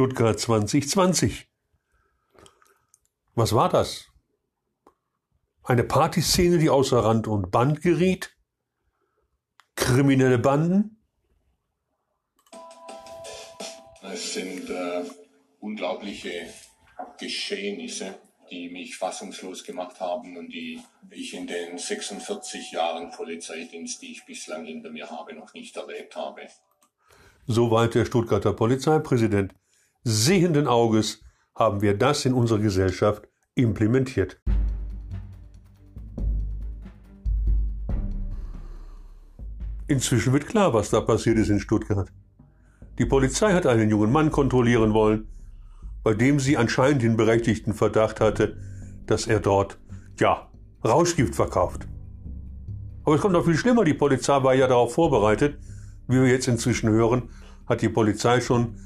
Stuttgart 2020. Was war das? Eine Partyszene, die außer Rand und Band geriet? Kriminelle Banden? Es sind äh, unglaubliche Geschehnisse, die mich fassungslos gemacht haben und die ich in den 46 Jahren Polizeidienst, die ich bislang hinter mir habe, noch nicht erlebt habe. Soweit der Stuttgarter Polizeipräsident. Sehenden Auges haben wir das in unserer Gesellschaft implementiert. Inzwischen wird klar, was da passiert ist in Stuttgart. Die Polizei hat einen jungen Mann kontrollieren wollen, bei dem sie anscheinend den berechtigten Verdacht hatte, dass er dort, ja, Rauschgift verkauft. Aber es kommt noch viel schlimmer, die Polizei war ja darauf vorbereitet, wie wir jetzt inzwischen hören, hat die Polizei schon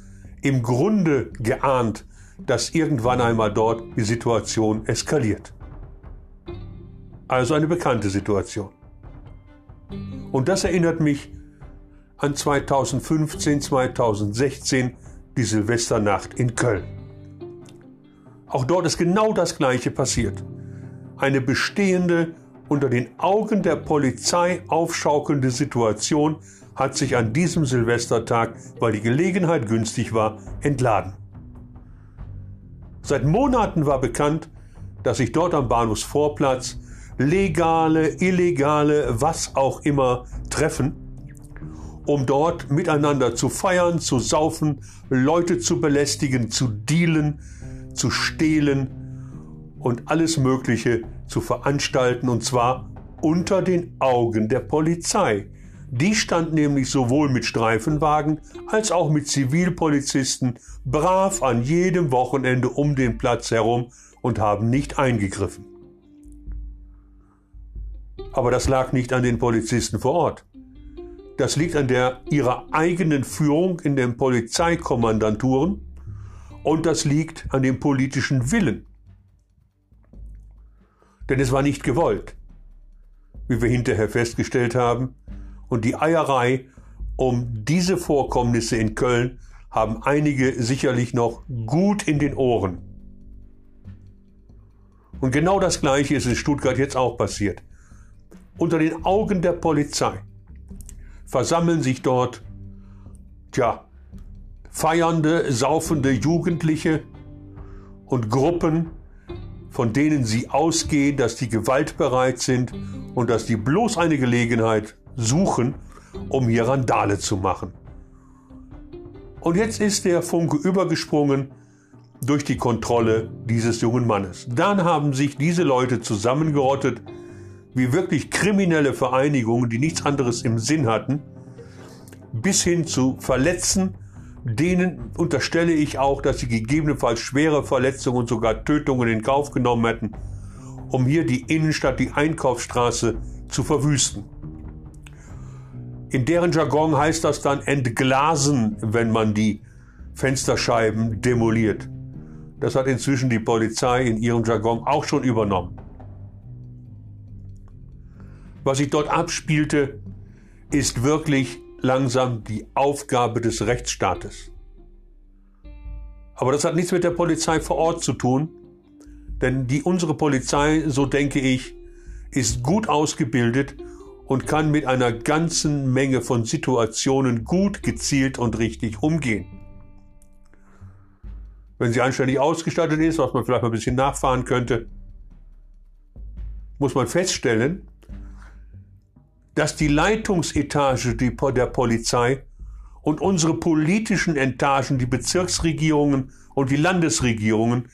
im Grunde geahnt, dass irgendwann einmal dort die Situation eskaliert. Also eine bekannte Situation. Und das erinnert mich an 2015, 2016, die Silvesternacht in Köln. Auch dort ist genau das Gleiche passiert. Eine bestehende, unter den Augen der Polizei aufschaukelnde Situation hat sich an diesem Silvestertag, weil die Gelegenheit günstig war, entladen. Seit Monaten war bekannt, dass sich dort am Bahnhofsvorplatz legale, illegale, was auch immer treffen, um dort miteinander zu feiern, zu saufen, Leute zu belästigen, zu dealen, zu stehlen und alles Mögliche zu veranstalten, und zwar unter den Augen der Polizei. Die stand nämlich sowohl mit Streifenwagen als auch mit Zivilpolizisten brav an jedem Wochenende um den Platz herum und haben nicht eingegriffen. Aber das lag nicht an den Polizisten vor Ort. Das liegt an der ihrer eigenen Führung in den Polizeikommandanturen und das liegt an dem politischen Willen. Denn es war nicht gewollt, wie wir hinterher festgestellt haben, und die Eierei um diese Vorkommnisse in Köln haben einige sicherlich noch gut in den Ohren. Und genau das Gleiche ist in Stuttgart jetzt auch passiert unter den Augen der Polizei versammeln sich dort, tja, feiernde, saufende Jugendliche und Gruppen, von denen sie ausgehen, dass die gewaltbereit sind und dass die bloß eine Gelegenheit suchen, um hier Randale zu machen. Und jetzt ist der Funke übergesprungen durch die Kontrolle dieses jungen Mannes. Dann haben sich diese Leute zusammengerottet, wie wirklich kriminelle Vereinigungen, die nichts anderes im Sinn hatten, bis hin zu Verletzen, denen unterstelle ich auch, dass sie gegebenenfalls schwere Verletzungen und sogar Tötungen in Kauf genommen hätten, um hier die Innenstadt, die Einkaufsstraße zu verwüsten. In deren Jargon heißt das dann entglasen, wenn man die Fensterscheiben demoliert. Das hat inzwischen die Polizei in ihrem Jargon auch schon übernommen. Was sich dort abspielte, ist wirklich langsam die Aufgabe des Rechtsstaates. Aber das hat nichts mit der Polizei vor Ort zu tun, denn die unsere Polizei, so denke ich, ist gut ausgebildet und kann mit einer ganzen Menge von Situationen gut, gezielt und richtig umgehen. Wenn sie anständig ausgestattet ist, was man vielleicht mal ein bisschen nachfahren könnte, muss man feststellen, dass die Leitungsetage der Polizei und unsere politischen Etagen, die Bezirksregierungen und die Landesregierungen,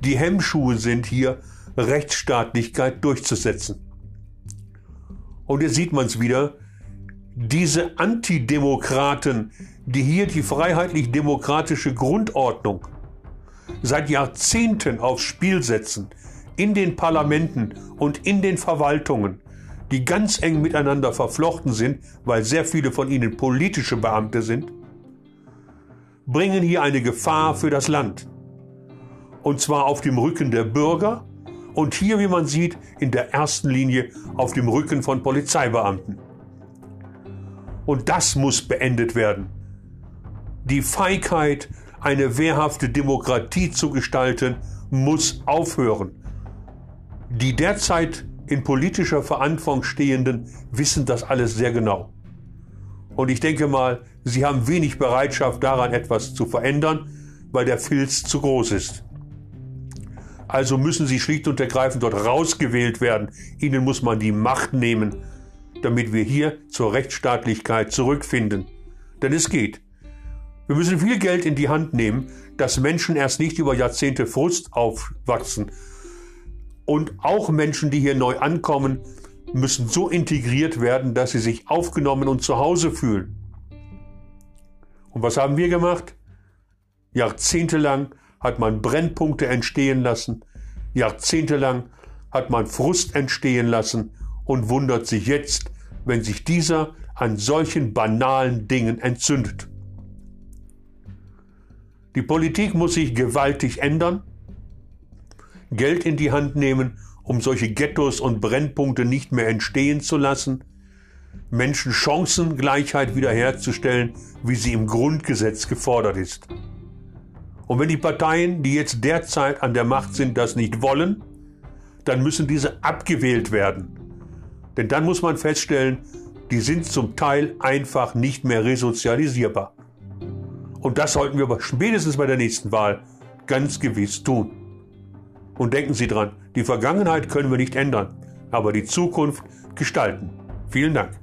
die Hemmschuhe sind, hier Rechtsstaatlichkeit durchzusetzen. Und hier sieht man es wieder, diese Antidemokraten, die hier die freiheitlich-demokratische Grundordnung seit Jahrzehnten aufs Spiel setzen, in den Parlamenten und in den Verwaltungen, die ganz eng miteinander verflochten sind, weil sehr viele von ihnen politische Beamte sind, bringen hier eine Gefahr für das Land. Und zwar auf dem Rücken der Bürger und hier, wie man sieht, in der ersten Linie auf dem Rücken von Polizeibeamten. Und das muss beendet werden. Die Feigheit eine wehrhafte Demokratie zu gestalten, muss aufhören. Die derzeit in politischer Verantwortung stehenden wissen das alles sehr genau. Und ich denke mal, sie haben wenig Bereitschaft daran etwas zu verändern, weil der Filz zu groß ist. Also müssen sie schlicht und ergreifend dort rausgewählt werden. Ihnen muss man die Macht nehmen, damit wir hier zur Rechtsstaatlichkeit zurückfinden. Denn es geht. Wir müssen viel Geld in die Hand nehmen, dass Menschen erst nicht über Jahrzehnte Frust aufwachsen. Und auch Menschen, die hier neu ankommen, müssen so integriert werden, dass sie sich aufgenommen und zu Hause fühlen. Und was haben wir gemacht? Jahrzehntelang hat man Brennpunkte entstehen lassen, jahrzehntelang hat man Frust entstehen lassen und wundert sich jetzt, wenn sich dieser an solchen banalen Dingen entzündet. Die Politik muss sich gewaltig ändern, Geld in die Hand nehmen, um solche Ghettos und Brennpunkte nicht mehr entstehen zu lassen, Menschen Chancengleichheit wiederherzustellen, wie sie im Grundgesetz gefordert ist. Und wenn die Parteien, die jetzt derzeit an der Macht sind, das nicht wollen, dann müssen diese abgewählt werden. Denn dann muss man feststellen, die sind zum Teil einfach nicht mehr resozialisierbar. Und das sollten wir spätestens bei der nächsten Wahl ganz gewiss tun. Und denken Sie dran, die Vergangenheit können wir nicht ändern, aber die Zukunft gestalten. Vielen Dank.